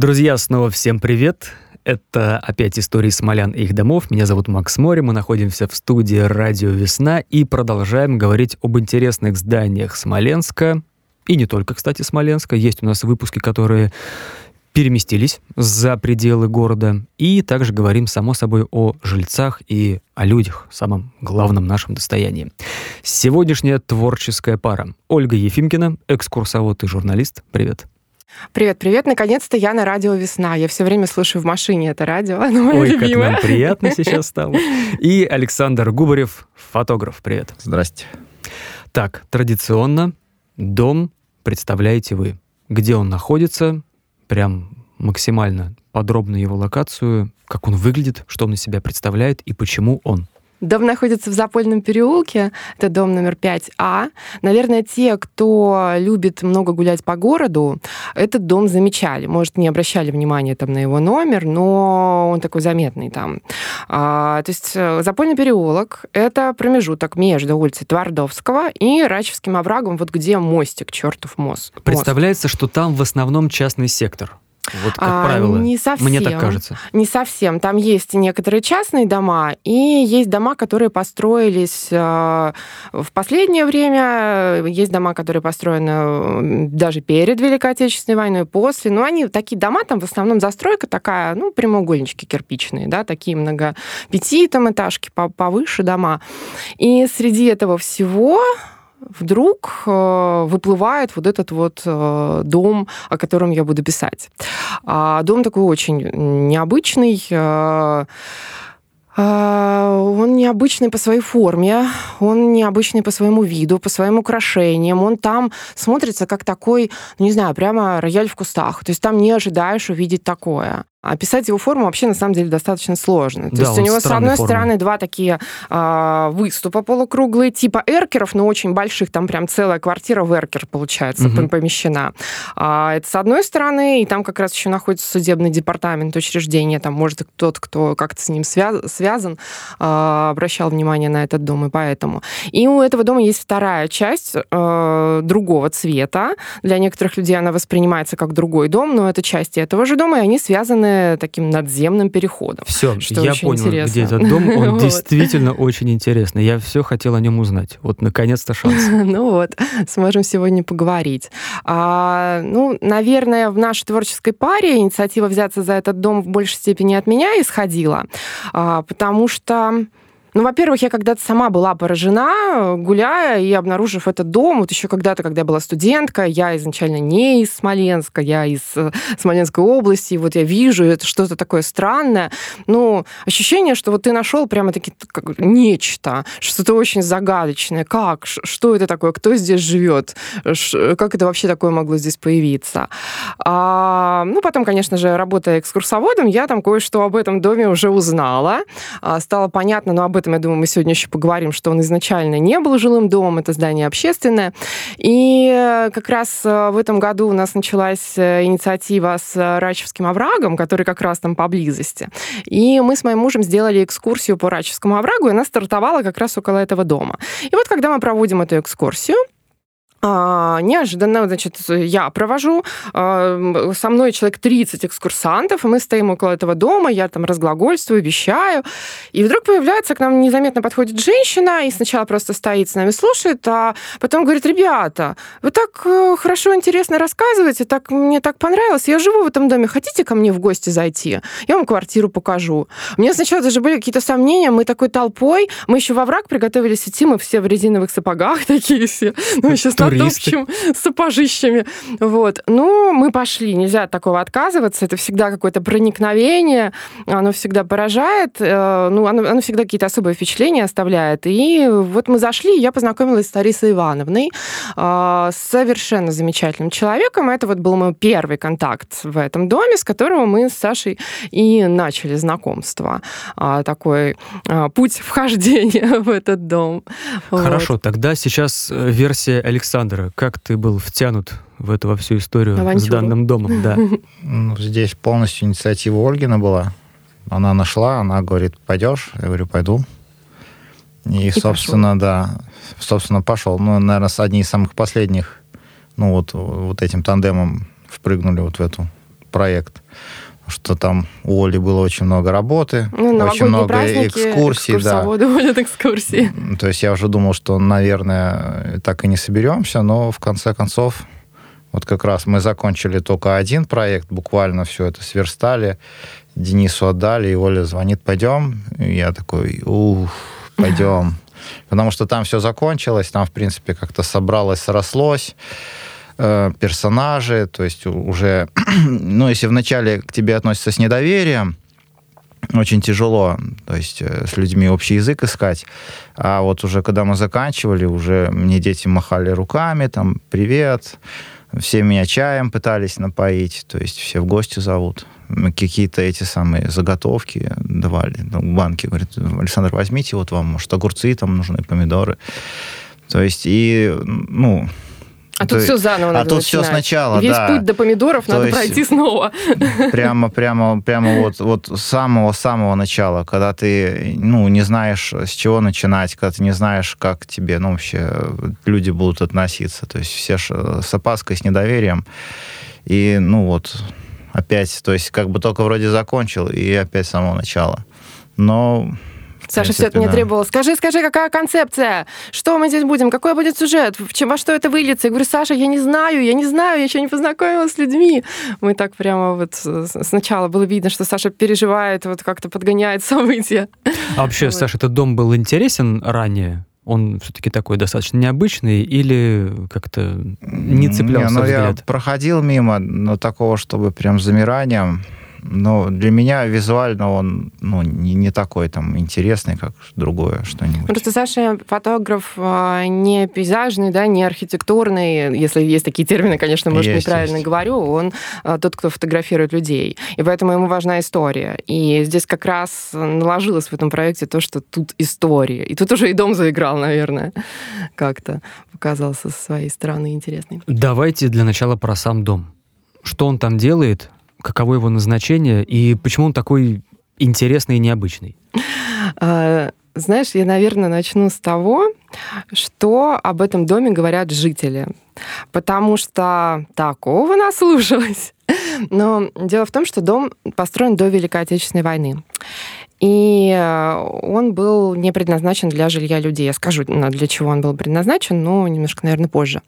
Друзья, снова всем привет. Это опять истории смолян и их домов. Меня зовут Макс Мори. Мы находимся в студии «Радио Весна» и продолжаем говорить об интересных зданиях Смоленска. И не только, кстати, Смоленска. Есть у нас выпуски, которые переместились за пределы города. И также говорим, само собой, о жильцах и о людях, самом главном нашем достоянии. Сегодняшняя творческая пара. Ольга Ефимкина, экскурсовод и журналист. Привет. Привет, привет. Наконец-то я на радио «Весна». Я все время слушаю в машине это радио. Оно мое Ой, любимое. как нам приятно сейчас стало. И Александр Губарев, фотограф. Привет. Здрасте. Так, традиционно дом представляете вы. Где он находится, прям максимально подробно его локацию, как он выглядит, что он из себя представляет и почему он. Дом находится в Запольном переулке, это дом номер 5А. Наверное, те, кто любит много гулять по городу, этот дом замечали. Может, не обращали внимания там на его номер, но он такой заметный там. А, то есть э, Запольный переулок — это промежуток между улицей Твардовского и Рачевским оврагом, вот где мостик, чертов мост. Представляется, что там в основном частный сектор. Вот как А, правило. не совсем. Мне так кажется. Не совсем. Там есть некоторые частные дома, и есть дома, которые построились э, в последнее время, есть дома, которые построены даже перед Великой Отечественной войной, после. Но они такие дома, там в основном застройка такая, ну, прямоугольнички кирпичные, да, такие много пяти там этажки по- повыше дома. И среди этого всего вдруг э, выплывает вот этот вот э, дом, о котором я буду писать. А, дом такой очень необычный. э, Он необычный по своей форме, он необычный по своему виду, по своим украшениям. Он там смотрится как такой, ну, не знаю, прямо рояль в кустах. То есть там не ожидаешь увидеть такое. Описать его форму вообще на самом деле достаточно сложно. То Да, есть у него с одной формы. стороны два такие а, выступа полукруглые, типа эркеров, но очень больших. Там прям целая квартира в эркер получается Мгм. помещена. А, это с одной стороны, и там как раз еще находится судебный департамент учреждения. Там, может, тот, кто как-то с ним связ- связан, а, обращал внимание на этот дом, и поэтому. И у этого дома есть вторая часть э, другого цвета. Для некоторых людей она воспринимается как другой дом, но это части этого же дома, и они связаны таким надземным переходом. Все, я понял, интересно. где этот дом. Он Вот. действительно очень интересный. Я все хотел о нем узнать. Вот, наконец-то шанс. Ну вот, сможем сегодня поговорить. А, ну, наверное, в нашей творческой паре инициатива взяться за этот дом в большей степени от меня исходила, а, потому что ну, во-первых, я когда-то сама была поражена, гуляя и обнаружив этот дом. Вот еще когда-то, когда я была студентка, я изначально не из Смоленска, я из э, Смоленской области, и вот я вижу это что-то такое странное. Ну, ощущение, что вот ты нашел прямо таки как нечто, что-то очень загадочное. Как? Что это такое? Кто здесь живет? Как это вообще такое могло здесь появиться? А, ну, потом, конечно же, работая экскурсоводом, я там кое-что об этом доме уже узнала. А, Стало понятно, но об этом, я думаю, мы сегодня еще поговорим, что он изначально не был жилым домом, это здание общественное. И э, как раз э, в этом году у нас началась э, инициатива с Рачевским оврагом, который как раз там поблизости. И мы с моим мужем сделали экскурсию по Рачевскому оврагу, и она стартовала как раз около этого дома. И вот когда мы проводим эту экскурсию, неожиданно, значит, я провожу, а, со мной человек 30 экскурсантов, мы стоим около этого дома, я там разглагольствую, вещаю, и вдруг появляется, к нам незаметно подходит женщина, и сначала просто стоит с нами, слушает, а потом говорит, ребята, вы так э, хорошо, интересно рассказываете, так, мне так понравилось, я живу в этом доме, хотите ко мне в гости зайти? Я вам квартиру покажу. У меня сначала даже были какие-то сомнения, мы такой толпой, мы еще во враг приготовились идти, мы все в резиновых сапогах такие все, ну, еще с сапожищами. Вот. Ну, мы пошли, нельзя от такого отказываться, это всегда какое-то проникновение, оно всегда поражает, э, ну, оно, оно всегда какие-то особые впечатления оставляет. И вот мы зашли, я познакомилась с Тарисой Ивановной, э, совершенно замечательным человеком. Это вот был мой первый контакт в этом доме, с которого мы с Сашей и начали знакомство. А, Такой путь вхождения в этот дом. Вот. Хорошо, тогда сейчас э, версия Александра. Как ты был втянут в эту во всю историю с Авантюру. данным домом? Да. Ну, здесь полностью инициатива Ольгина была. Она нашла, она говорит, пойдешь? Я говорю, пойду. И, собственно, да, собственно, пошел. Ну, наверное, с одни из самых последних, ну, вот, вот этим тандемом впрыгнули вот в эту проект что там у Оли было очень много работы, ну, очень много праздники, экскурсий. Да. водят экскурсии. То есть я уже думал, что, наверное, так и не соберемся, но в конце концов вот как раз мы закончили только один проект, буквально все это сверстали, Денису отдали, и Оля звонит, пойдем. И я такой, ух, пойдем. Потому что там все закончилось, там, в принципе, как-то собралось, срослось э, персонажи, то есть уже, ну, если вначале к тебе относятся с недоверием, очень тяжело, то есть э, с людьми общий язык искать. А вот уже когда мы заканчивали, уже мне дети махали руками, там, привет, все меня чаем пытались напоить, то есть все в гости зовут. Какие-то эти самые заготовки давали, ну, банки, говорят, Александр, возьмите, вот вам, может, огурцы там нужны, помидоры. То есть, и, ну, а тут все заново надо А тут все сначала, Весь да. путь до помидоров То надо пройти снова. Прямо, прямо, прямо вот, вот с самого-самого начала, когда ты, ну, не знаешь, с чего начинать, когда ты не знаешь, как тебе, ну, вообще люди будут относиться. То есть все с опаской, с недоверием. И, ну, вот, опять, то есть как бы только вроде закончил, и опять с самого начала. Но Саша все это мне требовал. Скажи, скажи, какая концепция? Что мы здесь будем? Какой будет сюжет? В чем, во что это выльется? Я говорю, Саша, я не знаю, я не знаю, я еще не познакомилась с людьми. Мы так прямо вот сначала было видно, что Саша переживает, вот как-то подгоняет события. А вообще, вот. Саша, этот дом был интересен ранее? он все-таки такой достаточно необычный или как-то не цеплялся не, ну, взгляд? Я проходил мимо, но такого, чтобы прям замиранием но для меня визуально он ну, не, не такой там интересный, как другое что-нибудь. Просто Саша фотограф а, не пейзажный, да, не архитектурный, если есть такие термины, конечно, может, есть, неправильно есть. говорю, он а, тот, кто фотографирует людей. И поэтому ему важна история. И здесь как раз наложилось в этом проекте то, что тут история. И тут уже и дом заиграл, наверное, как-то показался со своей стороны интересный. Давайте для начала про сам дом. Что он там делает, каково его назначение и почему он такой интересный и необычный? А, знаешь, я, наверное, начну с того, что об этом доме говорят жители. Потому что такого наслушалось. Но дело в том, что дом построен до Великой Отечественной войны. И он был не предназначен для жилья людей. Я скажу, для чего он был предназначен, но немножко, наверное, позже.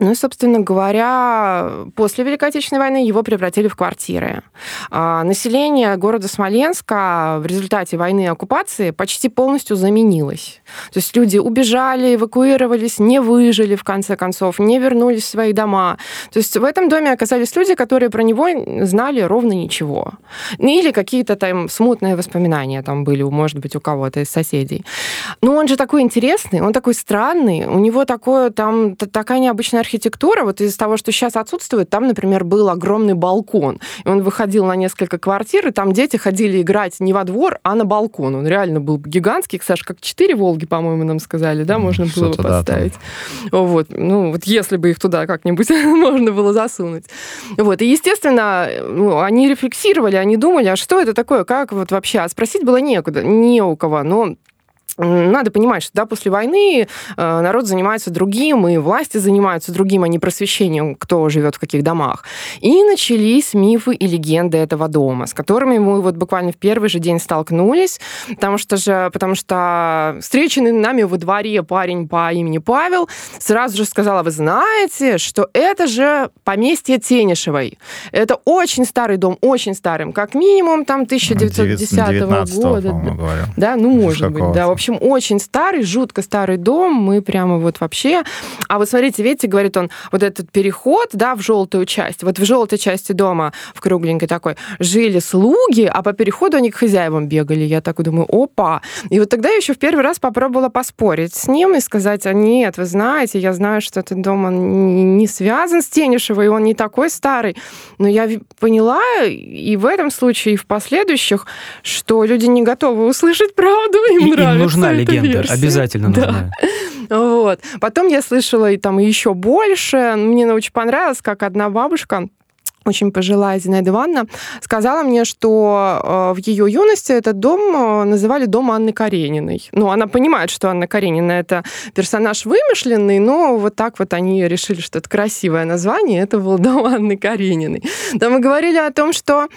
Ну и, собственно говоря, после Великой Отечественной войны его превратили в квартиры. А, население города Смоленска в результате войны и оккупации почти полностью заменилось. То есть люди убежали, эвакуировались, не выжили, в конце концов, не вернулись в свои дома. То есть в этом доме оказались люди, которые про него знали ровно ничего. Или какие-то там смутные воспоминания там были, может быть, у кого-то из соседей. Но он же такой интересный, он такой странный, у него такое там такая необычная архитектура, вот из того, что сейчас отсутствует, там, например, был огромный балкон. И он выходил на несколько квартир, и там дети ходили играть не во двор, а на балкон. Он реально был гигантский, Саш, как четыре Волги, по-моему, нам сказали, да, можно было его поставить. Да, вот, ну, вот если бы их туда как-нибудь можно было засунуть. Вот, и, естественно, ну, они рефлексировали, они думали, а что это такое, как вот вообще, а спросить было некуда, не у кого, но надо понимать, что да, после войны э, народ занимается другим, и власти занимаются другим, а не просвещением, кто живет в каких домах. И начались мифы и легенды этого дома, с которыми мы вот буквально в первый же день столкнулись, потому что же, потому что встреченный нами во дворе парень по имени Павел сразу же сказал, а вы знаете, что это же поместье Тенишевой. Это очень старый дом, очень старый, как минимум там 1910 года. Да, ну, может быть, да, в общем, общем, очень старый, жутко старый дом. Мы прямо вот вообще... А вот смотрите, видите, говорит он, вот этот переход, да, в желтую часть. Вот в желтой части дома, в кругленькой такой, жили слуги, а по переходу они к хозяевам бегали. Я так думаю, опа. И вот тогда я еще в первый раз попробовала поспорить с ним и сказать, а нет, вы знаете, я знаю, что этот дом, он не связан с Тенишевой, он не такой старый. Но я поняла и в этом случае, и в последующих, что люди не готовы услышать правду, им и, нравится нужна легенда, версия. обязательно нужна. Да. Вот. Потом я слышала и там еще больше. Мне очень понравилось, как одна бабушка очень пожилая Зинаида Ивановна, сказала мне, что в ее юности этот дом называли дом Анны Карениной. Ну, она понимает, что Анна Каренина — это персонаж вымышленный, но вот так вот они решили, что это красивое название, это был дом Анны Карениной. Там мы говорили о том, что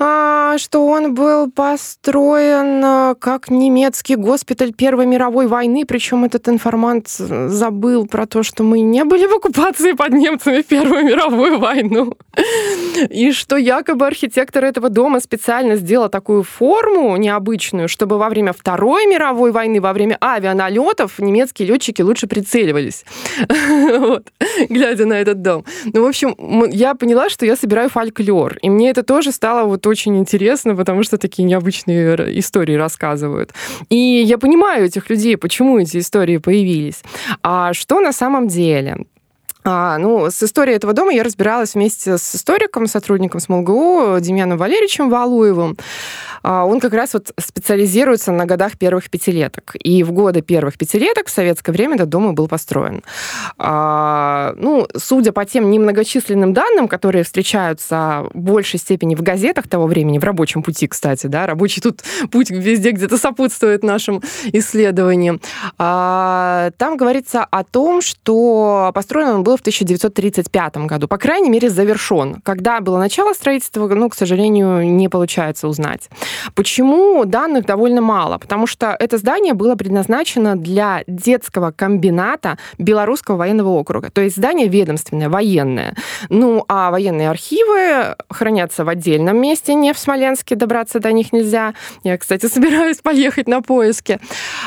что он был построен а, как немецкий госпиталь Первой мировой войны, причем этот информант забыл про то, что мы не были в оккупации под немцами в Первую мировую войну. И что якобы архитектор этого дома специально сделал такую форму необычную, чтобы во время Второй мировой войны, во время авианалетов немецкие летчики лучше прицеливались, глядя на этот дом. Ну, в общем, я поняла, что я собираю фольклор, и мне это тоже стало вот очень интересно, потому что такие необычные истории рассказывают. И я понимаю этих людей, почему эти истории появились. А что на самом деле? А, ну, с историей этого дома я разбиралась вместе с историком, сотрудником СМЛГУ Демьяном Валерьевичем Валуевым. А, он как раз вот специализируется на годах первых пятилеток. И в годы первых пятилеток в советское время этот дом и был построен. А, ну, судя по тем немногочисленным данным, которые встречаются в большей степени в газетах того времени, в рабочем пути, кстати, да, рабочий тут путь везде где-то сопутствует нашим исследованиям, а, там говорится о том, что построен он был в 1935 году, по крайней мере, завершен. Когда было начало строительства, ну, к сожалению, не получается узнать. Почему данных довольно мало? Потому что это здание было предназначено для детского комбината Белорусского военного округа. То есть здание ведомственное, военное. Ну, а военные архивы хранятся в отдельном месте, не в Смоленске, добраться до них нельзя. Я, кстати, собираюсь поехать на поиски.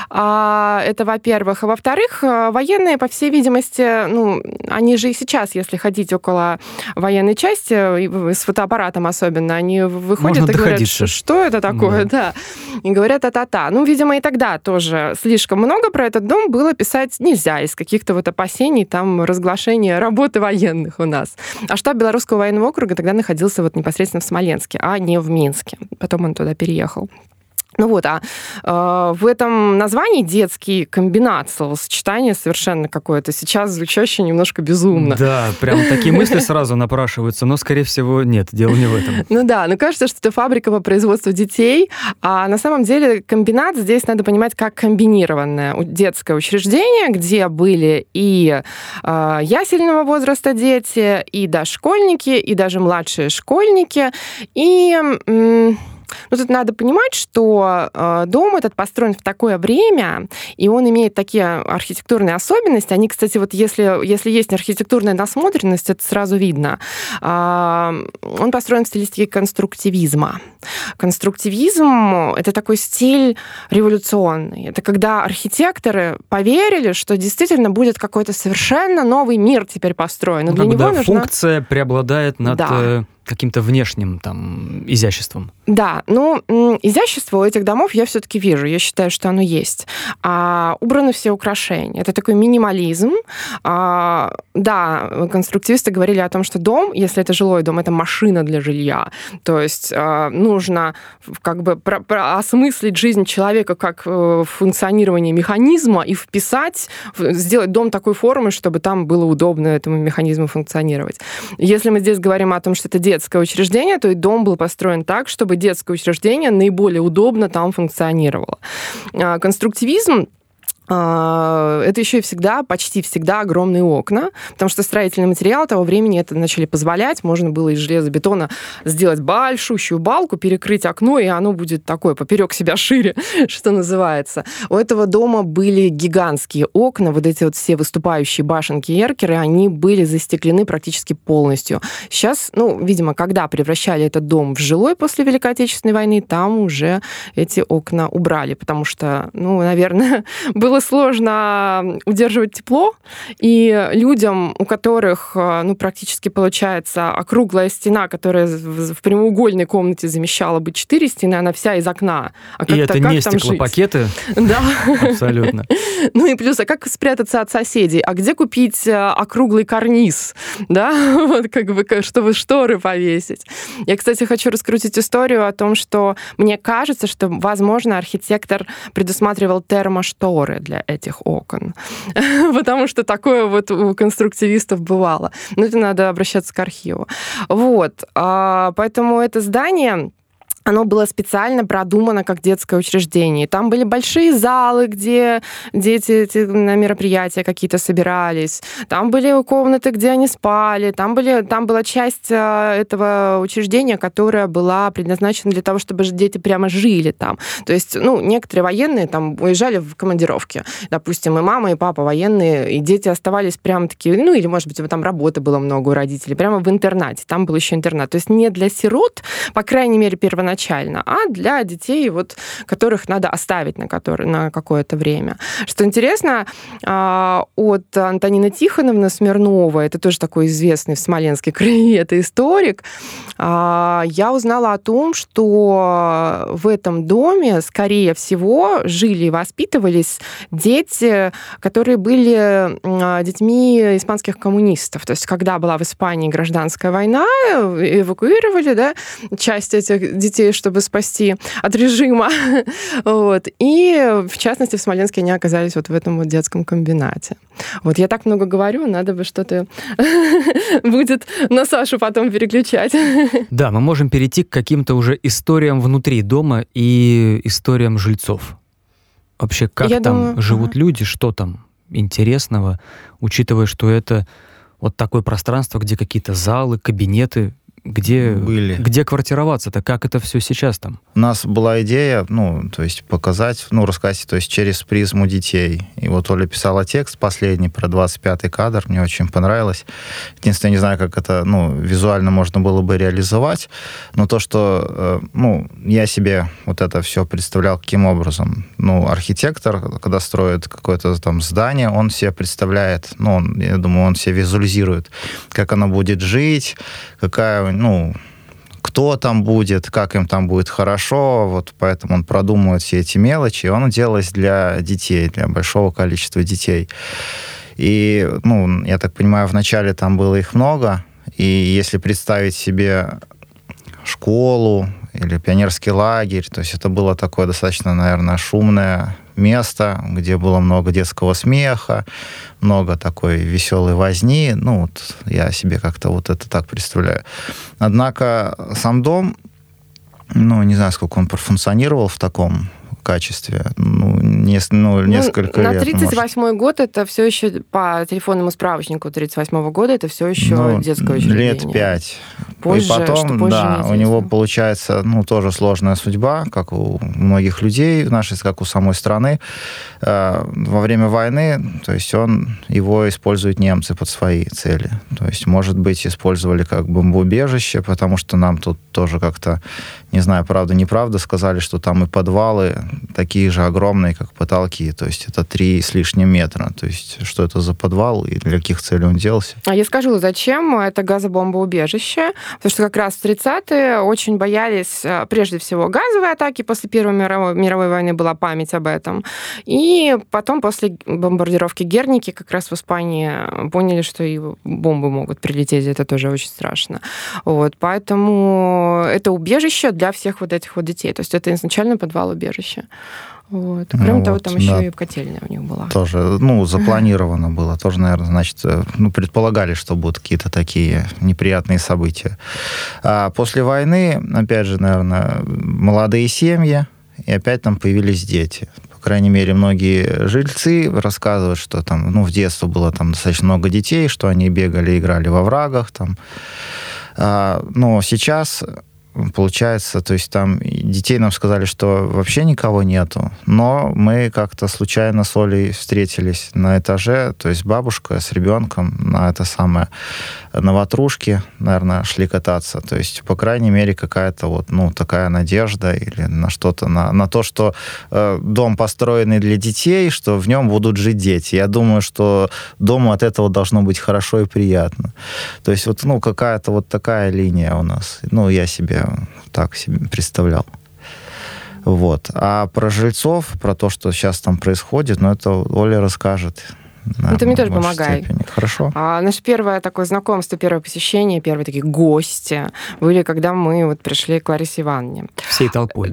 А, это во-первых. А во-вторых, военные, по всей видимости, ну, они же и сейчас, если ходить около военной части, с фотоаппаратом особенно, они выходят Можно и говорят, что это это такое, да. да. И говорят а-та-та. Ну, видимо, и тогда тоже слишком много про этот дом было писать нельзя из каких-то вот опасений, там, разглашения работы военных у нас. А штаб Белорусского военного округа тогда находился вот непосредственно в Смоленске, а не в Минске. Потом он туда переехал. Ну вот, а э, в этом названии детский комбинат, словосочетание совершенно какое-то сейчас звучащее немножко безумно. Да, прям такие мысли сразу напрашиваются, но, скорее всего, нет, дело не в этом. Ну да, ну кажется, что это фабрика по производству детей, а на самом деле комбинат здесь надо понимать как комбинированное детское учреждение, где были и э, ясельного возраста дети, и дошкольники, и даже младшие школьники, и... М- но тут надо понимать, что э, дом этот построен в такое время, и он имеет такие архитектурные особенности. Они, кстати, вот если, если есть архитектурная насмотренность, это сразу видно. Э, он построен в стилистике конструктивизма. Конструктивизм — это такой стиль революционный. Это когда архитекторы поверили, что действительно будет какой-то совершенно новый мир теперь построен. Ну, для него нужна... функция преобладает над да. Каким-то внешним там изяществом. Да, ну, изящество у этих домов я все-таки вижу, я считаю, что оно есть. А, убраны все украшения. Это такой минимализм. А, да, конструктивисты говорили о том, что дом, если это жилой дом, это машина для жилья. То есть а, нужно как бы про, про осмыслить жизнь человека как э, функционирование механизма и вписать, сделать дом такой формы, чтобы там было удобно этому механизму функционировать. Если мы здесь говорим о том, что это детское учреждение, то и дом был построен так, чтобы детское учреждение наиболее удобно там функционировало. А, конструктивизм это еще и всегда, почти всегда огромные окна, потому что строительный материал того времени это начали позволять. Можно было из железобетона сделать большущую балку, перекрыть окно, и оно будет такое поперек себя шире, что называется. У этого дома были гигантские окна, вот эти вот все выступающие башенки эркеры, они были застеклены практически полностью. Сейчас, ну, видимо, когда превращали этот дом в жилой после Великой Отечественной войны, там уже эти окна убрали, потому что, ну, наверное, было было сложно удерживать тепло, и людям, у которых, э, ну, практически получается округлая стена, которая в прямоугольной комнате замещала бы четыре стены, она вся из окна. А и это не стеклопакеты? Да. Абсолютно. Ну и плюс, а как спрятаться от соседей? А где купить э, округлый карниз? Да, вот как бы, чтобы шторы повесить. Я, кстати, хочу раскрутить историю о том, что мне кажется, что, возможно, архитектор предусматривал термошторы, для этих окон, потому что такое вот у конструктивистов бывало. Но это надо обращаться к архиву. Вот, а, поэтому это здание оно было специально продумано как детское учреждение. Там были большие залы, где дети на мероприятия какие-то собирались. Там были комнаты, где они спали. Там, были, там была часть э, этого учреждения, которая была предназначена для того, чтобы дети прямо жили там. То есть, ну, некоторые военные там уезжали в командировки. Допустим, и мама, и папа военные, и дети оставались прямо такие, ну, или, может быть, там работы было много у родителей, прямо в интернате. Там был еще интернат. То есть не для сирот, по крайней мере, первоначально, изначально, а для детей, вот, которых надо оставить на, который, на какое-то время. Что интересно, а, от Антонины Тихоновны Смирнова, это тоже такой известный в Смоленске крае, это историк, а, я узнала о том, что в этом доме, скорее всего, жили и воспитывались дети, которые были детьми испанских коммунистов. То есть, когда была в Испании гражданская война, эвакуировали да, часть этих детей детей, чтобы спасти от режима. вот. И, в частности, в Смоленске они оказались вот в этом вот детском комбинате. Вот я так много говорю, надо бы что-то будет на Сашу потом переключать. да, мы можем перейти к каким-то уже историям внутри дома и историям жильцов. Вообще, как я там думаю... живут ага. люди, что там интересного, учитывая, что это вот такое пространство, где какие-то залы, кабинеты, где, были. где квартироваться-то? Как это все сейчас там? У нас была идея, ну, то есть показать, ну, рассказать, то есть через призму детей. И вот Оля писала текст последний про 25-й кадр, мне очень понравилось. Единственное, не знаю, как это, ну, визуально можно было бы реализовать, но то, что, э, ну, я себе вот это все представлял каким образом. Ну, архитектор, когда строит какое-то там здание, он себе представляет, ну, он, я думаю, он себе визуализирует, как оно будет жить, какая ну, кто там будет, как им там будет хорошо, вот поэтому он продумывает все эти мелочи, и он делает для детей, для большого количества детей. И, ну, я так понимаю, вначале там было их много, и если представить себе школу или пионерский лагерь, то есть это было такое достаточно, наверное, шумное место, где было много детского смеха, много такой веселой возни. Ну, вот я себе как-то вот это так представляю. Однако сам дом, ну, не знаю, сколько он профункционировал в таком качестве. Ну, не, ну, ну несколько ну, лет. На 38 год это все еще по телефонному справочнику 38 года это все еще ну, детское учреждение. Лет пять. Позже, И потом, да, у него получается, ну, тоже сложная судьба, как у многих людей нашей, как у самой страны. Э, во время войны, то есть он, его используют немцы под свои цели. То есть, может быть, использовали как бомбоубежище, потому что нам тут тоже как-то, не знаю, правда, неправда, сказали, что там и подвалы такие же огромные, как потолки. То есть это три с лишним метра. То есть что это за подвал и для каких целей он делался? А я скажу, зачем это газобомбоубежище? Потому что как раз в 30-е очень боялись, э, прежде всего, газовой атаки. После Первой мировой, мировой войны была память об этом. И потом, после бомбардировки Герники, как раз в Испании поняли, что и бомбы могут прилететь. Это тоже очень страшно. Вот. Поэтому это убежище для всех вот этих вот детей. То есть это изначально подвал убежища. Вот. Кроме ну, того, вот, там еще да. и котельная у них была. Тоже, ну, запланировано было. Тоже, наверное, значит, э, ну, предполагали, что будут какие-то такие неприятные события. А после войны, опять же, наверное, молодые семьи, и опять там появились дети. По крайней мере, многие жильцы рассказывают, что там, ну, в детстве было там достаточно много детей, что они бегали, играли во врагах там. А, но сейчас получается, то есть там детей нам сказали, что вообще никого нету, но мы как-то случайно с Олей встретились на этаже, то есть бабушка с ребенком на это самое, на ватрушке, наверное, шли кататься, то есть, по крайней мере, какая-то вот, ну, такая надежда или на что-то, на, на то, что э, дом построенный для детей, что в нем будут жить дети. Я думаю, что дому от этого должно быть хорошо и приятно. То есть вот, ну, какая-то вот такая линия у нас. Ну, я себе так себе представлял. Вот. А про жильцов, про то, что сейчас там происходит, ну, это Оля расскажет. Ну, ты мне тоже помогай. Степени. Хорошо. А, наше первое такое знакомство, первое посещение, первые такие гости были, когда мы вот пришли к Ларисе Ивановне. Всей толпой.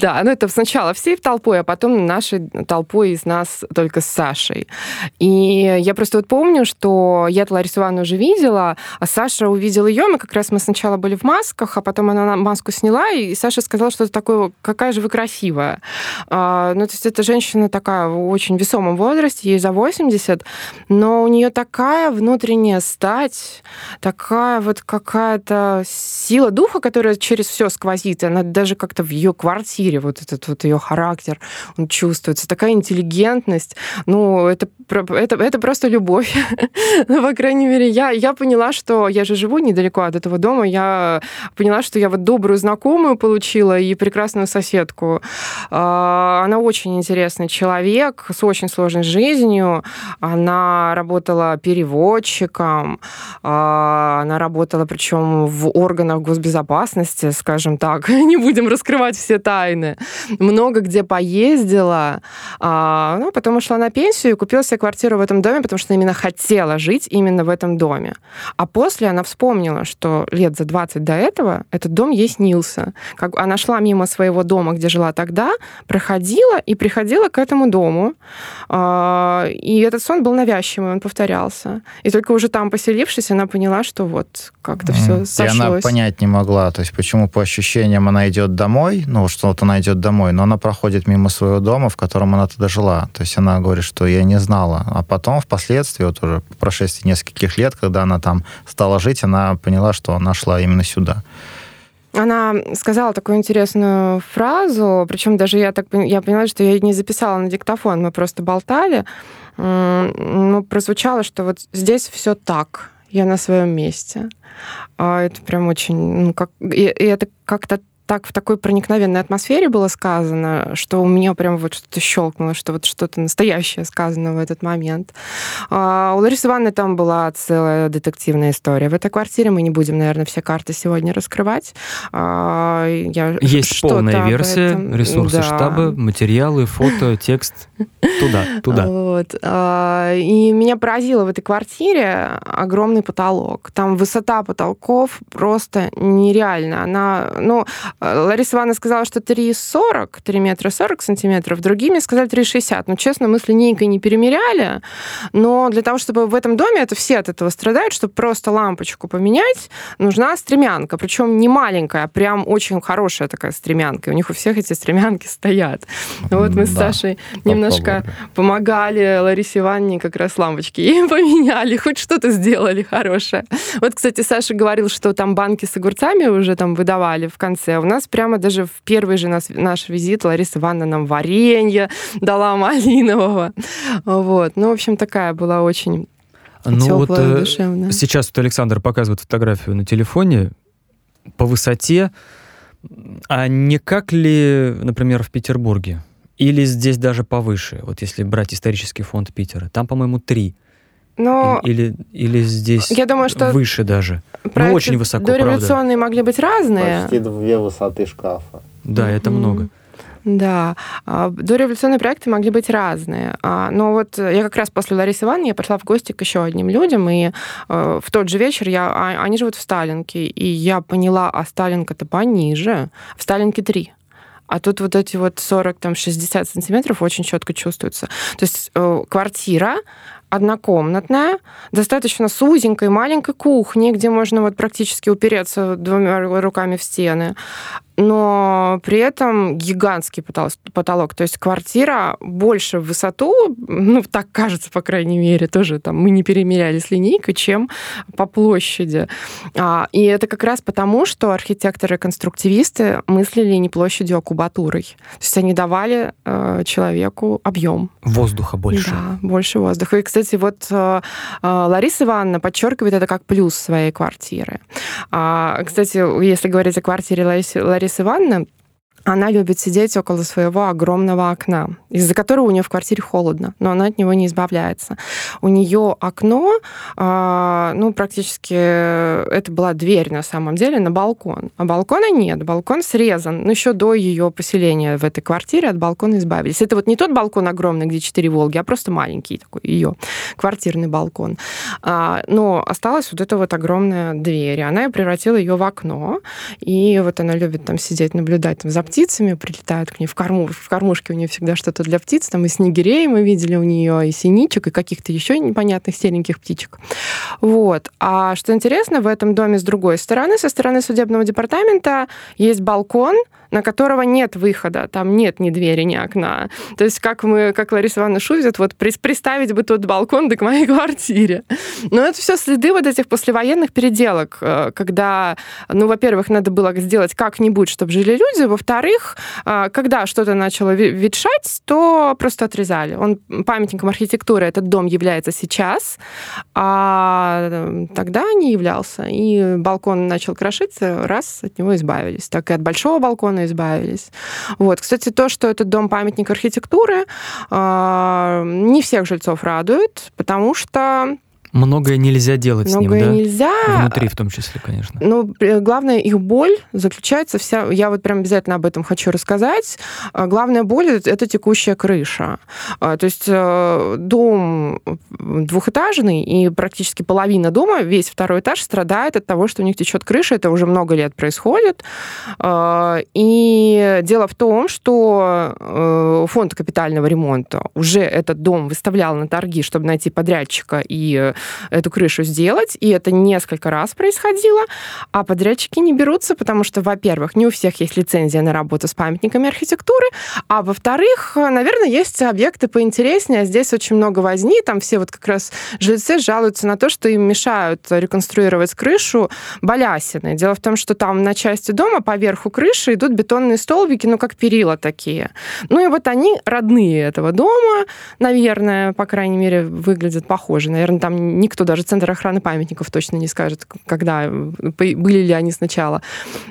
Да, ну это сначала всей толпой, а потом нашей толпой из нас только с Сашей. И я просто вот помню, что я Ларису Ивановну уже видела, а Саша увидел ее, мы как раз мы сначала были в масках, а потом она маску сняла, и Саша сказала, что это такое, какая же вы красивая. А, ну, то есть эта женщина такая в очень весомом возрасте, ей за 80, но у нее такая внутренняя стать, такая вот какая-то сила духа, которая через все сквозит, она даже как-то в ее квартире, вот этот вот ее характер, он чувствуется, такая интеллигентность, ну, это, это, это просто любовь. ну, по крайней мере, я, я поняла, что я же живу недалеко от этого дома, я поняла, что я вот добрую знакомую получила и прекрасную соседку. А, она очень интересный человек с очень сложной жизнью. Она работала переводчиком, а, она работала причем в органах госбезопасности, скажем так. Не будем раскрывать все тайны. Много где поездила. А, ну, потом ушла на пенсию и купила себе квартиру в этом доме, потому что именно хотела жить именно в этом доме. А после она вспомнила, что лет за 20 до этого этот дом ей снился. Как она шла мимо своего дома, где жила тогда, проходила и приходила к этому дому. А, и этот сон был навязчивый, он повторялся. И только уже там поселившись, она поняла, что вот как-то все сошлось. И она понять не могла, то есть почему по ощущениям она идет домой, ну, что вот она идет домой, но она проходит мимо своего дома, в котором она тогда жила. То есть она говорит, что я не знала. А потом, впоследствии, вот уже по прошествии нескольких лет, когда она там стала жить, она поняла, что она шла именно сюда. Она сказала такую интересную фразу, причем даже я так я поняла, что я не записала на диктофон, мы просто болтали. Ну, прозвучало, что вот здесь все так, я на своем месте. А это прям очень, ну, как, и, и это как-то так в такой проникновенной атмосфере было сказано, что у меня прям вот что-то щелкнуло, что вот что-то настоящее сказано в этот момент. А у Ларисы Ивановны там была целая детективная история. В этой квартире мы не будем, наверное, все карты сегодня раскрывать. А, я Есть полная версия, этом... ресурсы да. штаба, материалы, фото, текст. Туда, туда. Вот. А, и меня поразило в этой квартире огромный потолок. Там высота потолков просто нереальная. Она, ну, Лариса Ивановна сказала, что 3,40, 3 метра 40 сантиметров, другими сказали 3,60. Ну, честно, мы с линейкой не перемеряли, но для того, чтобы в этом доме, это все от этого страдают, чтобы просто лампочку поменять, нужна стремянка, причем не маленькая, а прям очень хорошая такая стремянка. У них у всех эти стремянки стоят. Вот мы с да, Сашей немножко помогали Ларисе Ивановне как раз лампочки и поменяли, хоть что-то сделали хорошее. Вот, кстати, Саша говорил, что там банки с огурцами уже там выдавали в конце. У нас прямо даже в первый же нас, наш визит Лариса Ивановна нам варенье дала малинового. Вот. Ну, в общем, такая была очень ну теплая, вот, душевная. Сейчас вот Александр показывает фотографию на телефоне по высоте. А не как ли, например, в Петербурге? Или здесь даже повыше? Вот если брать исторический фонд Питера. Там, по-моему, три. Но или, или здесь я думаю, что выше даже. Ну, очень высоко, Дореволюционные правда. могли быть разные. Почти две высоты шкафа. Да, это много. Да, а, дореволюционные проекты могли быть разные. А, но вот я как раз после Ларисы Ивановны я пошла в гости к еще одним людям, и э, в тот же вечер я, а, они живут в Сталинке, и я поняла, а Сталинка-то пониже, в Сталинке 3. А тут вот эти вот 40-60 сантиметров очень четко чувствуются. То есть э, квартира, однокомнатная, достаточно с узенькой маленькой кухней, где можно вот практически упереться двумя руками в стены но при этом гигантский потолок. То есть квартира больше в высоту, ну, так кажется, по крайней мере, тоже там мы не перемеряли с линейкой, чем по площади. А, и это как раз потому, что архитекторы-конструктивисты мыслили не площадью, а кубатурой. То есть они давали э, человеку объем. Воздуха больше. Да, больше воздуха. И, кстати, вот э, э Лариса Ивановна подчеркивает это как плюс своей квартиры. А, кстати, если говорить о квартире Ларисы Ивановны, она любит сидеть около своего огромного окна, из-за которого у нее в квартире холодно, но она от него не избавляется. У нее окно, а, ну, практически это была дверь на самом деле на балкон. А балкона нет, балкон срезан. Ну, еще до ее поселения в этой квартире от балкона избавились. Это вот не тот балкон огромный, где четыре Волги, а просто маленький такой ее квартирный балкон. А, но осталась вот эта вот огромная дверь, она превратила ее в окно. И вот она любит там сидеть, наблюдать там, за птицами, прилетают к ней в, корму, в кормушке у нее всегда что-то для птиц, там и снегирей мы видели у нее, и синичек, и каких-то еще непонятных сереньких птичек. Вот. А что интересно, в этом доме с другой стороны, со стороны судебного департамента, есть балкон, на которого нет выхода, там нет ни двери, ни окна. То есть как мы, как Лариса Ивановна шутит, вот представить бы тот балкон да к моей квартире. Но это все следы вот этих послевоенных переделок, э, когда, ну, во-первых, надо было сделать как-нибудь, чтобы жили люди, во-вторых, э, когда что-то начало ветшать, то просто отрезали. Он памятником архитектуры этот дом является сейчас, а э, тогда не являлся. И балкон начал крошиться, раз от него избавились. Так и от большого балкона давно избавились. Вот. Кстати, то, что этот дом памятник архитектуры, а, не всех жильцов радует, потому что Многое нельзя делать Многое с ним, да? нельзя. Внутри в том числе, конечно. Ну, главное, их боль заключается вся... Я вот прям обязательно об этом хочу рассказать. А, главная боль — это текущая крыша. А, то есть э, дом двухэтажный, и практически половина дома, весь второй этаж страдает от того, что у них течет крыша. Это уже много лет происходит. А, и дело в том, что э, фонд капитального ремонта уже этот дом выставлял на торги, чтобы найти подрядчика и эту крышу сделать, и это несколько раз происходило, а подрядчики не берутся, потому что, во-первых, не у всех есть лицензия на работу с памятниками архитектуры, а во-вторых, наверное, есть объекты поинтереснее, а здесь очень много возни, там все вот как раз жильцы жалуются на то, что им мешают реконструировать крышу балясины. Дело в том, что там на части дома поверху крыши идут бетонные столбики, ну, как перила такие. Ну, и вот они родные этого дома, наверное, по крайней мере, выглядят похожи. Наверное, там никто, даже Центр охраны памятников точно не скажет, когда, были ли они сначала.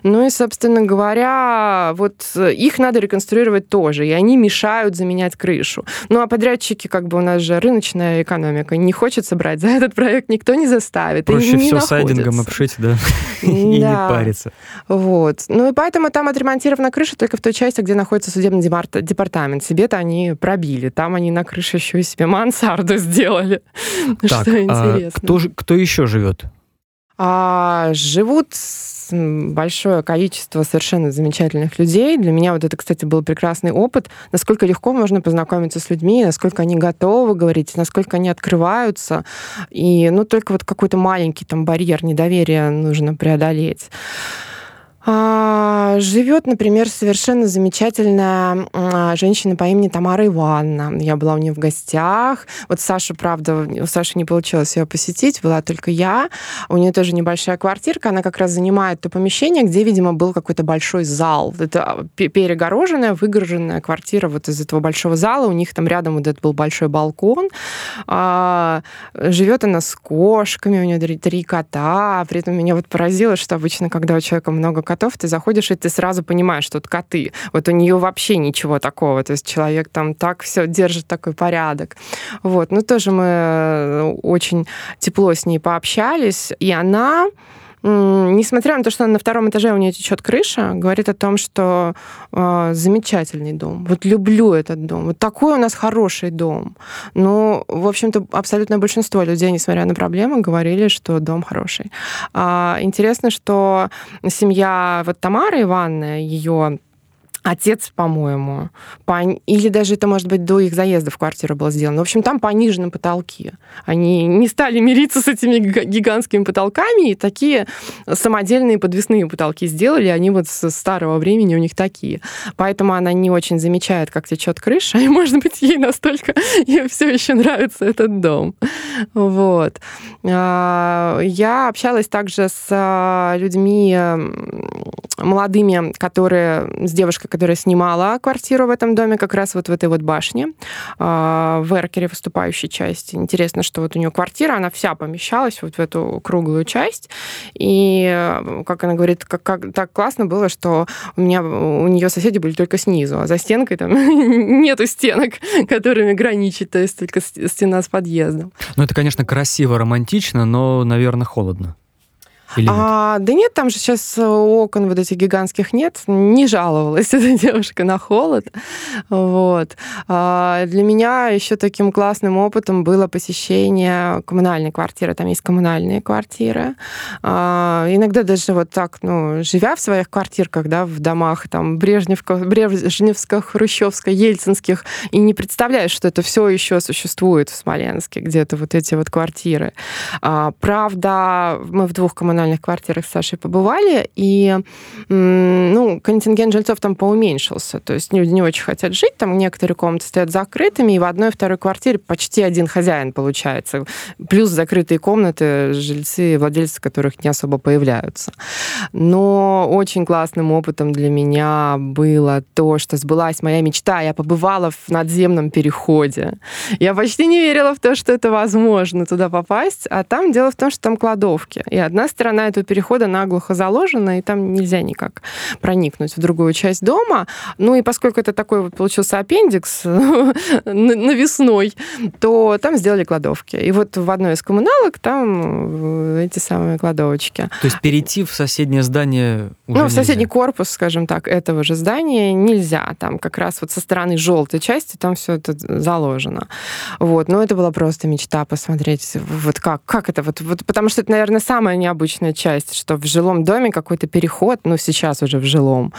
Ну и, собственно говоря, вот их надо реконструировать тоже, и они мешают заменять крышу. Ну а подрядчики, как бы у нас же рыночная экономика, не хочется брать за этот проект, никто не заставит. Проще все находится. сайдингом обшить, да, и не париться. Вот. Ну и поэтому там отремонтирована крыша только в той части, где находится судебный департамент. Себе-то они пробили. Там они на крыше еще и себе мансарду сделали. Так, а кто, кто еще живет? А, живут большое количество совершенно замечательных людей. Для меня вот это, кстати, был прекрасный опыт, насколько легко можно познакомиться с людьми, насколько они готовы говорить, насколько они открываются. И, ну, только вот какой-то маленький там барьер недоверия нужно преодолеть. А, живет, например, совершенно замечательная а, женщина по имени Тамара Ивановна. Я была у нее в гостях. Вот Саша, правда, у Саши не получилось ее посетить, была только я. У нее тоже небольшая квартирка, она как раз занимает то помещение, где, видимо, был какой-то большой зал. Это перегороженная, выгороженная квартира вот из этого большого зала. У них там рядом вот этот был большой балкон. А, живет она с кошками, у нее три кота. При этом меня вот поразило, что обычно, когда у человека много котов, котов, ты заходишь, и ты сразу понимаешь, что это коты. Вот у нее вообще ничего такого. То есть человек там так все держит такой порядок. Вот. Ну, тоже мы э, очень тепло с ней пообщались. И она несмотря на то, что на втором этаже у нее течет крыша, говорит о том, что э, замечательный дом. Вот люблю этот дом. Вот такой у нас хороший дом. Ну, в общем-то, абсолютное большинство людей, несмотря на проблемы, говорили, что дом хороший. А, интересно, что семья вот Тамары Ивановны, ее отец, по-моему, пон... или даже это, может быть, до их заезда в квартиру было сделано. В общем, там понижены потолки. Они не стали мириться с этими гигантскими потолками, и такие самодельные подвесные потолки сделали. Они вот с старого времени у них такие. Поэтому она не очень замечает, как течет крыша, и, может быть, ей настолько ей все еще нравится этот дом. Вот. А, я общалась также с а, людьми молодыми, которые с девушкой, которая снимала квартиру в этом доме, как раз вот в этой вот башне, в эркере выступающей части. Интересно, что вот у нее квартира, она вся помещалась вот в эту круглую часть. И, как она говорит, как, как, так классно было, что у меня у нее соседи были только снизу, а за стенкой там нету стенок, которыми граничит, то есть только стена с подъездом. Ну, это, конечно, красиво, романтично, но, наверное, холодно. Или а, да нет, там же сейчас окон вот этих гигантских нет. Не жаловалась эта девушка на холод. Вот. А, для меня еще таким классным опытом было посещение коммунальной квартиры. Там есть коммунальные квартиры. А, иногда даже вот так, ну, живя в своих квартирках, да, в домах там Брежневка, Брежневских, Хрущевских, Ельцинских, и не представляешь, что это все еще существует в Смоленске, где-то вот эти вот квартиры. А, правда, мы в двух коммунальных коммунальных квартирах с Сашей побывали, и ну, контингент жильцов там поуменьшился. То есть не, не очень хотят жить, там некоторые комнаты стоят закрытыми, и в одной и второй квартире почти один хозяин получается. Плюс закрытые комнаты, жильцы, владельцы которых не особо появляются. Но очень классным опытом для меня было то, что сбылась моя мечта. Я побывала в надземном переходе. Я почти не верила в то, что это возможно туда попасть, а там дело в том, что там кладовки. И одна сторона сторона этого перехода наглухо заложена, и там нельзя никак проникнуть в другую часть дома. Ну и поскольку это такой вот получился аппендикс навесной, то там сделали кладовки. И вот в одной из коммуналок там э, эти самые кладовочки. То есть перейти в соседнее здание уже Ну, в соседний корпус, скажем так, этого же здания нельзя. Там как раз вот со стороны желтой части там все это заложено. Вот. Но это была просто мечта посмотреть, вот как, как это вот, вот потому что это, наверное, самое необычное личная часть, что в жилом доме какой-то переход, ну, сейчас уже в жилом.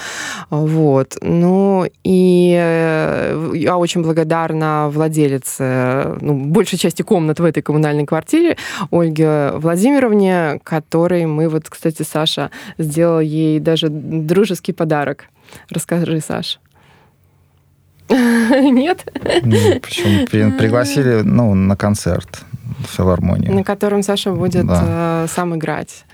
Вот. Ну, и э, я очень благодарна владелице, ну, большей части комнат в этой коммунальной квартире, Ольге Владимировне, которой мы, вот, кстати, Саша сделал ей даже дружеский подарок. Расскажи, Саша. Нет? Причем пригласили ну, на концерт в филармонии. На котором Саша будет да. Э, сам играть.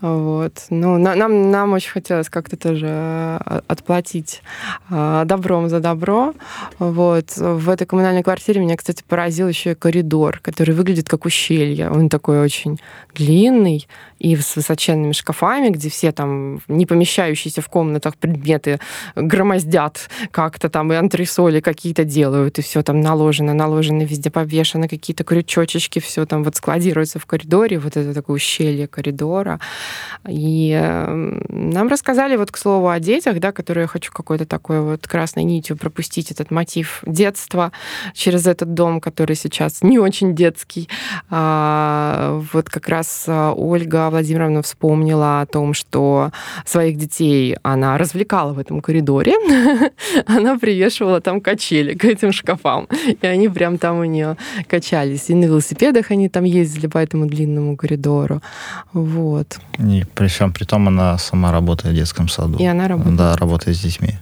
Вот. Ну, на, нам, нам очень хотелось как-то тоже э, отплатить э, добром за добро. Вот. В этой коммунальной квартире меня, кстати, поразил еще и коридор, который выглядит как ущелье. Он такой очень длинный, и с высоченными шкафами, где все там не помещающиеся в комнатах предметы громоздят как-то там, и антресоли какие-то делают, и все там наложено, наложено, везде повешено, какие-то крючочечки, все там вот складируется в коридоре, вот это такое ущелье коридора. И эм, нам рассказали, вот к слову, о детях, да, которые я хочу какой-то такой вот красной нитью пропустить этот мотив детства через этот дом, который сейчас не очень детский. А, вот как раз а, Ольга Владимировна вспомнила о том, что своих детей она развлекала в этом коридоре. она привешивала там качели к этим шкафам. И они прям там у нее качались. И на велосипедах они там ездили по этому длинному коридору. Вот. И причем при том она сама работает в детском саду. И она работает. Да, работает с детьми.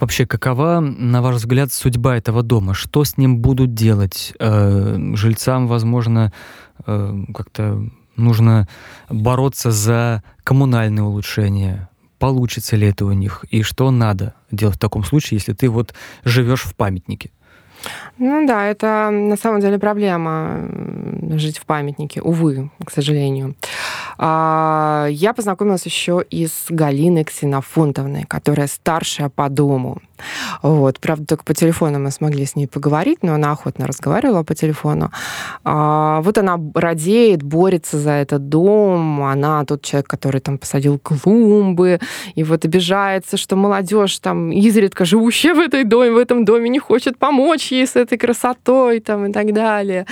Вообще, какова, на ваш взгляд, судьба этого дома? Что с ним будут делать? Э, жильцам, возможно, э, как-то нужно бороться за коммунальные улучшения. Получится ли это у них? И что надо делать в таком случае, если ты вот живешь в памятнике? Ну да, это на самом деле проблема жить в памятнике, увы, к сожалению. А, я познакомилась еще и с Галиной Ксенофонтовной, которая старшая по дому. Вот. Правда, только по телефону мы смогли с ней поговорить, но она охотно разговаривала по телефону. А, вот она радеет, борется за этот дом. Она тот человек, который там посадил клумбы, и вот обижается, что молодежь там изредка живущая в этой доме, в этом доме не хочет помочь ей с этой красотой там и так далее.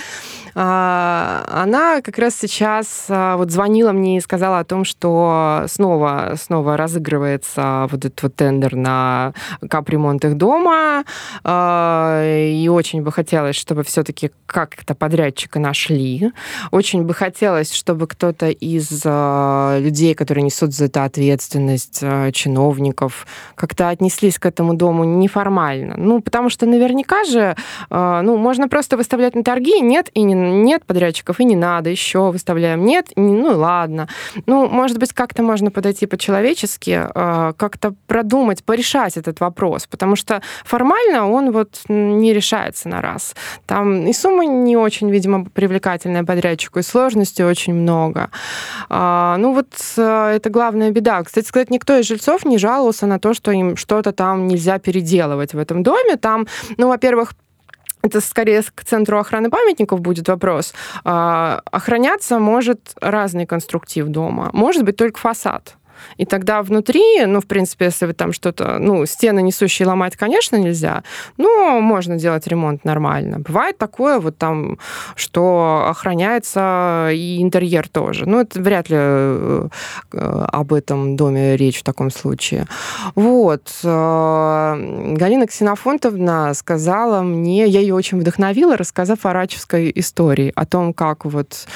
А, она как раз сейчас а, вот звонила мне и сказала о том, что снова, снова разыгрывается вот этот вот тендер на капремонт их дома, а, и очень бы хотелось, чтобы все-таки как-то подрядчика нашли. Очень бы хотелось, чтобы кто-то из людей, которые несут за это ответственность, чиновников, как-то отнеслись к этому дому неформально. Ну, потому что наверняка же, ну, можно просто выставлять на торги, нет, и не нет подрядчиков и не надо, еще выставляем. Нет, ну ладно. Ну, может быть, как-то можно подойти по-человечески, э, как-то продумать, порешать этот вопрос, потому что формально он вот не решается на раз. Там и сумма не очень, видимо, привлекательная подрядчику, и сложностей очень много. А, ну вот э, это главная беда. Кстати сказать, никто из жильцов не жаловался на то, что им что-то там нельзя переделывать в этом доме. Там, ну, во-первых, это скорее к центру охраны памятников будет вопрос. А, охраняться может разный конструктив дома. Может быть только фасад. И тогда внутри, ну, в принципе, если вы там что-то, ну, стены несущие ломать, конечно, нельзя, но можно делать ремонт нормально. Бывает такое вот там, что охраняется и интерьер тоже. Ну, это вряд ли э, об этом доме речь в таком случае. Вот. Э, Галина Ксенофонтовна сказала мне, я ее очень вдохновила, рассказав о рачевской истории, о том, как вот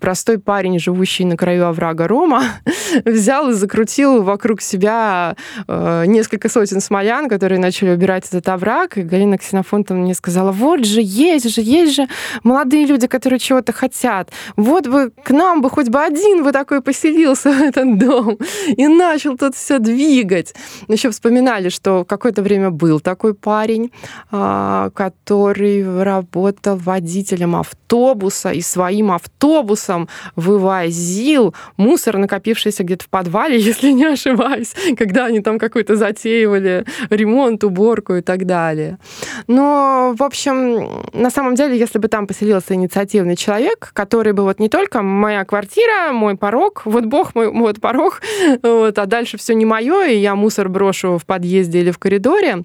простой парень, живущий на краю оврага Рома, взял и закрутил вокруг себя э, несколько сотен смолян, которые начали убирать этот овраг. И Галина Ксенофонтовна мне сказала, вот же, есть же, есть же молодые люди, которые чего-то хотят. Вот бы к нам бы хоть бы один бы такой поселился в этот дом и начал тут все двигать. Еще вспоминали, что какое-то время был такой парень, э, который работал водителем автобуса и своим автобусом вывозил мусор, накопившийся где-то в подвале, Италии, если не ошибаюсь, когда они там какой-то затеивали ремонт, уборку и так далее. Но, в общем, на самом деле, если бы там поселился инициативный человек, который бы вот не только моя квартира, мой порог, вот Бог мой, вот порог, вот, а дальше все не мое, и я мусор брошу в подъезде или в коридоре,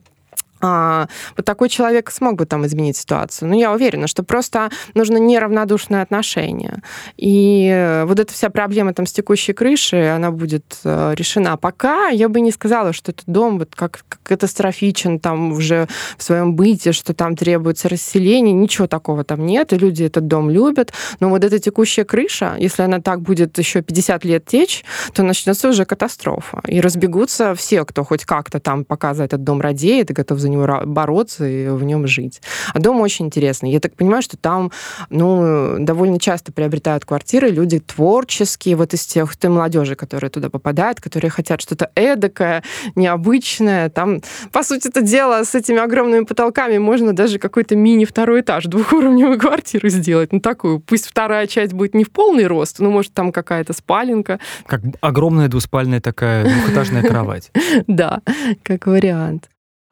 а, вот такой человек смог бы там изменить ситуацию. Но я уверена, что просто нужно неравнодушное отношение. И вот эта вся проблема там с текущей крышей, она будет э, решена. А пока я бы не сказала, что этот дом вот как катастрофичен там уже в своем быте, что там требуется расселение. Ничего такого там нет, и люди этот дом любят. Но вот эта текущая крыша, если она так будет еще 50 лет течь, то начнется уже катастрофа. И разбегутся все, кто хоть как-то там пока за этот дом радеет и готов за него бороться и в нем жить. А дом очень интересный. Я так понимаю, что там ну, довольно часто приобретают квартиры люди творческие, вот из тех той молодежи, которая туда попадает, которые хотят что-то эдакое, необычное. Там, по сути, это дело с этими огромными потолками можно даже какой-то мини-второй этаж, двухуровневую квартиру сделать. Ну, такую. Пусть вторая часть будет не в полный рост, но, может, там какая-то спаленка. Как огромная двуспальная такая двухэтажная кровать. Да, как вариант.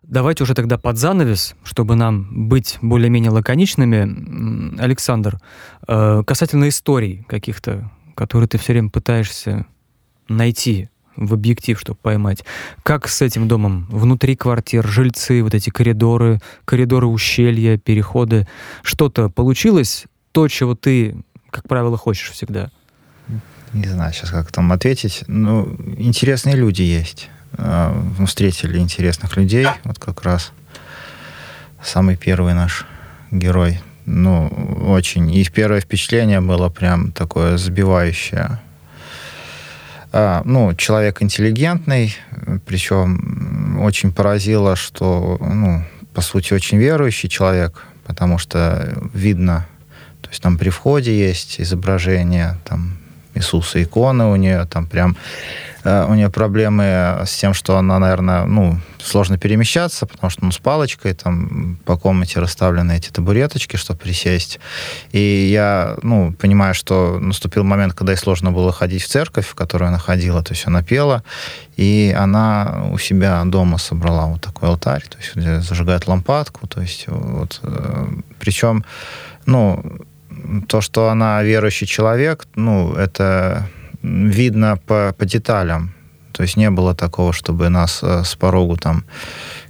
Давайте уже тогда под занавес, чтобы нам быть более-менее лаконичными. Александр, э, касательно историй каких-то, которые ты все время пытаешься найти в объектив, чтобы поймать. Как с этим домом? Внутри квартир, жильцы, вот эти коридоры, коридоры ущелья, переходы. Что-то получилось? То, чего ты, как правило, хочешь всегда? Не знаю сейчас, как там ответить. Ну, интересные люди есть. Мы встретили интересных людей, вот как раз самый первый наш герой. Ну, очень. И первое впечатление было прям такое сбивающее. А, ну, человек интеллигентный, причем очень поразило, что, ну, по сути, очень верующий человек, потому что видно, то есть там при входе есть изображение, там Иисуса иконы у нее, там прям Э, у нее проблемы с тем, что она, наверное, ну, сложно перемещаться, потому что, ну, с палочкой там по комнате расставлены эти табуреточки, чтобы присесть. И я, ну, понимаю, что наступил момент, когда ей сложно было ходить в церковь, в которую она ходила, то есть она пела, и она у себя дома собрала вот такой алтарь, то есть зажигает лампадку, то есть вот, э, причем, ну, то, что она верующий человек, ну, это видно по, по деталям. То есть не было такого, чтобы нас э, с порогу там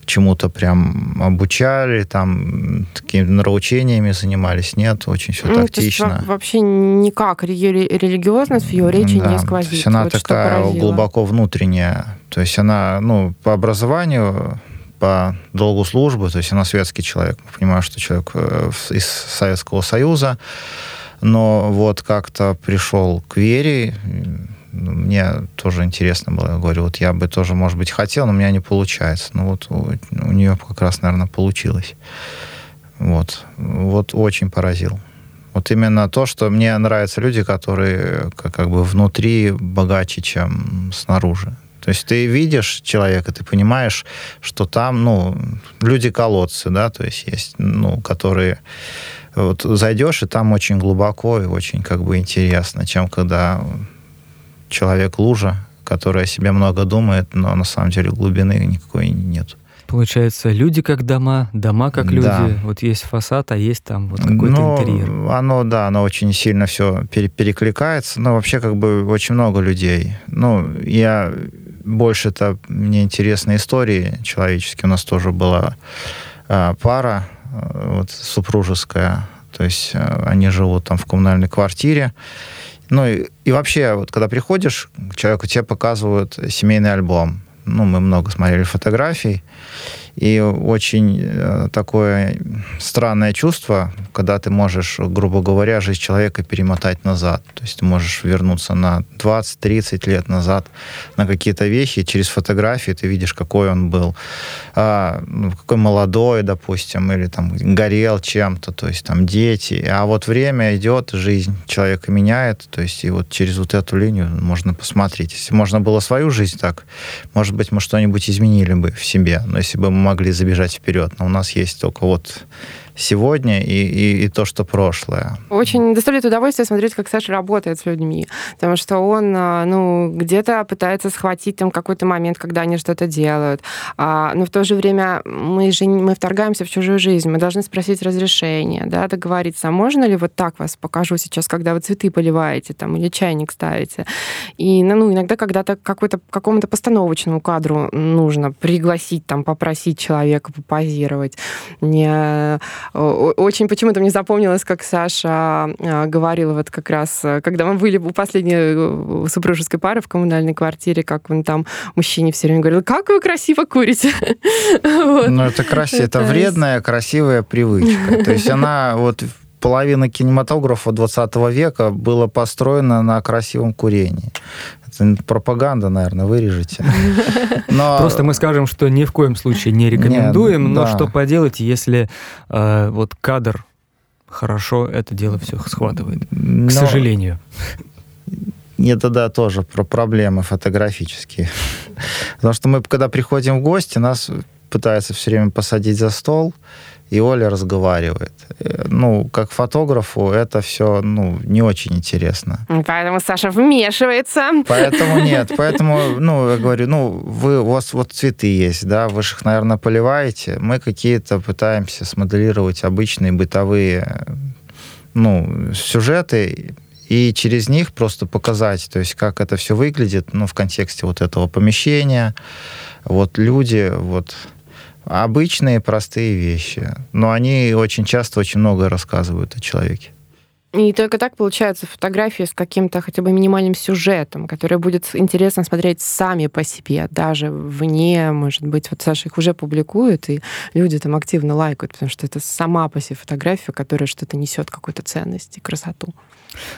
чему-то прям обучали, там такими нравоучениями занимались. Нет, очень все ну, тактично. То есть, вообще никак религиозность в ее речи да. не сквозит. То есть она вот такая глубоко внутренняя. То есть она, ну, по образованию, по долгу службы, то есть она светский человек. Понимаю, что человек э, из Советского Союза, но вот как-то пришел к вере, мне тоже интересно было. Я говорю, вот я бы тоже, может быть, хотел, но у меня не получается. Ну вот у, у нее как раз, наверное, получилось. Вот. Вот очень поразил. Вот именно то, что мне нравятся люди, которые как, как бы внутри богаче, чем снаружи. То есть ты видишь человека, ты понимаешь, что там, ну, люди-колодцы, да, то есть есть, ну, которые вот зайдешь, и там очень глубоко и очень как бы интересно, чем когда человек лужа, который о себе много думает, но на самом деле глубины никакой нет. Получается, люди как дома, дома как люди. Да. Вот есть фасад, а есть там вот какой-то ну, интерьер. Оно, да, оно очень сильно все перекликается. Но вообще как бы очень много людей. Ну, я больше это мне интересны истории человеческие. У нас тоже была а, пара а, вот, супружеская. То есть а, они живут там в коммунальной квартире. Ну и, и вообще, вот когда приходишь к человеку, тебе показывают семейный альбом. Ну, мы много смотрели фотографий. И очень э, такое странное чувство, когда ты можешь, грубо говоря, жизнь человека перемотать назад. То есть ты можешь вернуться на 20-30 лет назад на какие-то вещи, через фотографии ты видишь, какой он был, а, ну, какой молодой, допустим, или там горел чем-то, то есть там дети. А вот время идет, жизнь человека меняет, то есть и вот через вот эту линию можно посмотреть. Если можно было свою жизнь так, может быть, мы что-нибудь изменили бы в себе. Но если бы мы могли забежать вперед. Но у нас есть только вот сегодня и, и, и то, что прошлое. Очень доставляет удовольствие смотреть, как Саша работает с людьми, потому что он, а, ну, где-то пытается схватить там какой-то момент, когда они что-то делают, а, но в то же время мы же мы вторгаемся в чужую жизнь, мы должны спросить разрешение, да, договориться, а можно ли вот так вас покажу сейчас, когда вы цветы поливаете там или чайник ставите, и, ну, ну иногда когда-то какой-то какому-то постановочному кадру нужно пригласить там, попросить человека попозировать. Не очень почему-то мне запомнилось, как Саша а, говорила вот как раз, когда мы были у последней э, супружеской пары в коммунальной квартире, как он там мужчине все время говорил, как вы красиво курите. Ну, это красиво, это вредная, красивая привычка. То есть она вот половина кинематографа 20 века была построена на красивом курении. Это пропаганда, наверное, вырежете. Но... Просто мы скажем, что ни в коем случае не рекомендуем, Нет, но да. что поделать, если э, вот кадр хорошо это дело все схватывает, но... к сожалению. Это да, тоже про проблемы фотографические. Потому что мы, когда приходим в гости, нас пытаются все время посадить за стол, и Оля разговаривает. Э, ну, как фотографу это все, ну, не очень интересно. Поэтому Саша вмешивается. Поэтому нет, поэтому, ну, я говорю, ну, вы, у вас вот цветы есть, да, вы же их, наверное, поливаете. Мы какие-то пытаемся смоделировать обычные бытовые, ну, сюжеты, и через них просто показать, то есть как это все выглядит, ну, в контексте вот этого помещения, вот люди, вот Обычные простые вещи, но они очень часто очень много рассказывают о человеке. И только так получается фотографии с каким-то хотя бы минимальным сюжетом, который будет интересно смотреть сами по себе, даже вне, может быть, вот Саша их уже публикует, и люди там активно лайкают, потому что это сама по себе фотография, которая что-то несет какую-то ценность и красоту.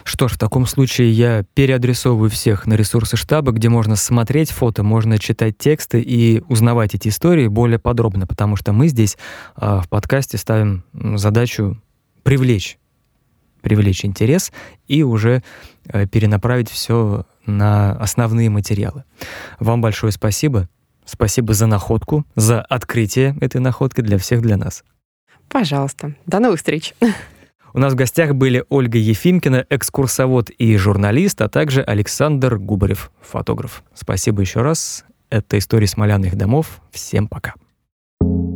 Что ж, в таком случае я переадресовываю всех на ресурсы штаба, где можно смотреть фото, можно читать тексты и узнавать эти истории более подробно, потому что мы здесь э, в подкасте ставим задачу привлечь, привлечь интерес и уже э, перенаправить все на основные материалы. Вам большое спасибо. Спасибо за находку, за открытие этой находки для всех, для нас. Пожалуйста. До новых встреч. У нас в гостях были Ольга Ефимкина, экскурсовод и журналист, а также Александр Губарев, фотограф. Спасибо еще раз. Это история смоляных домов. Всем пока. thank you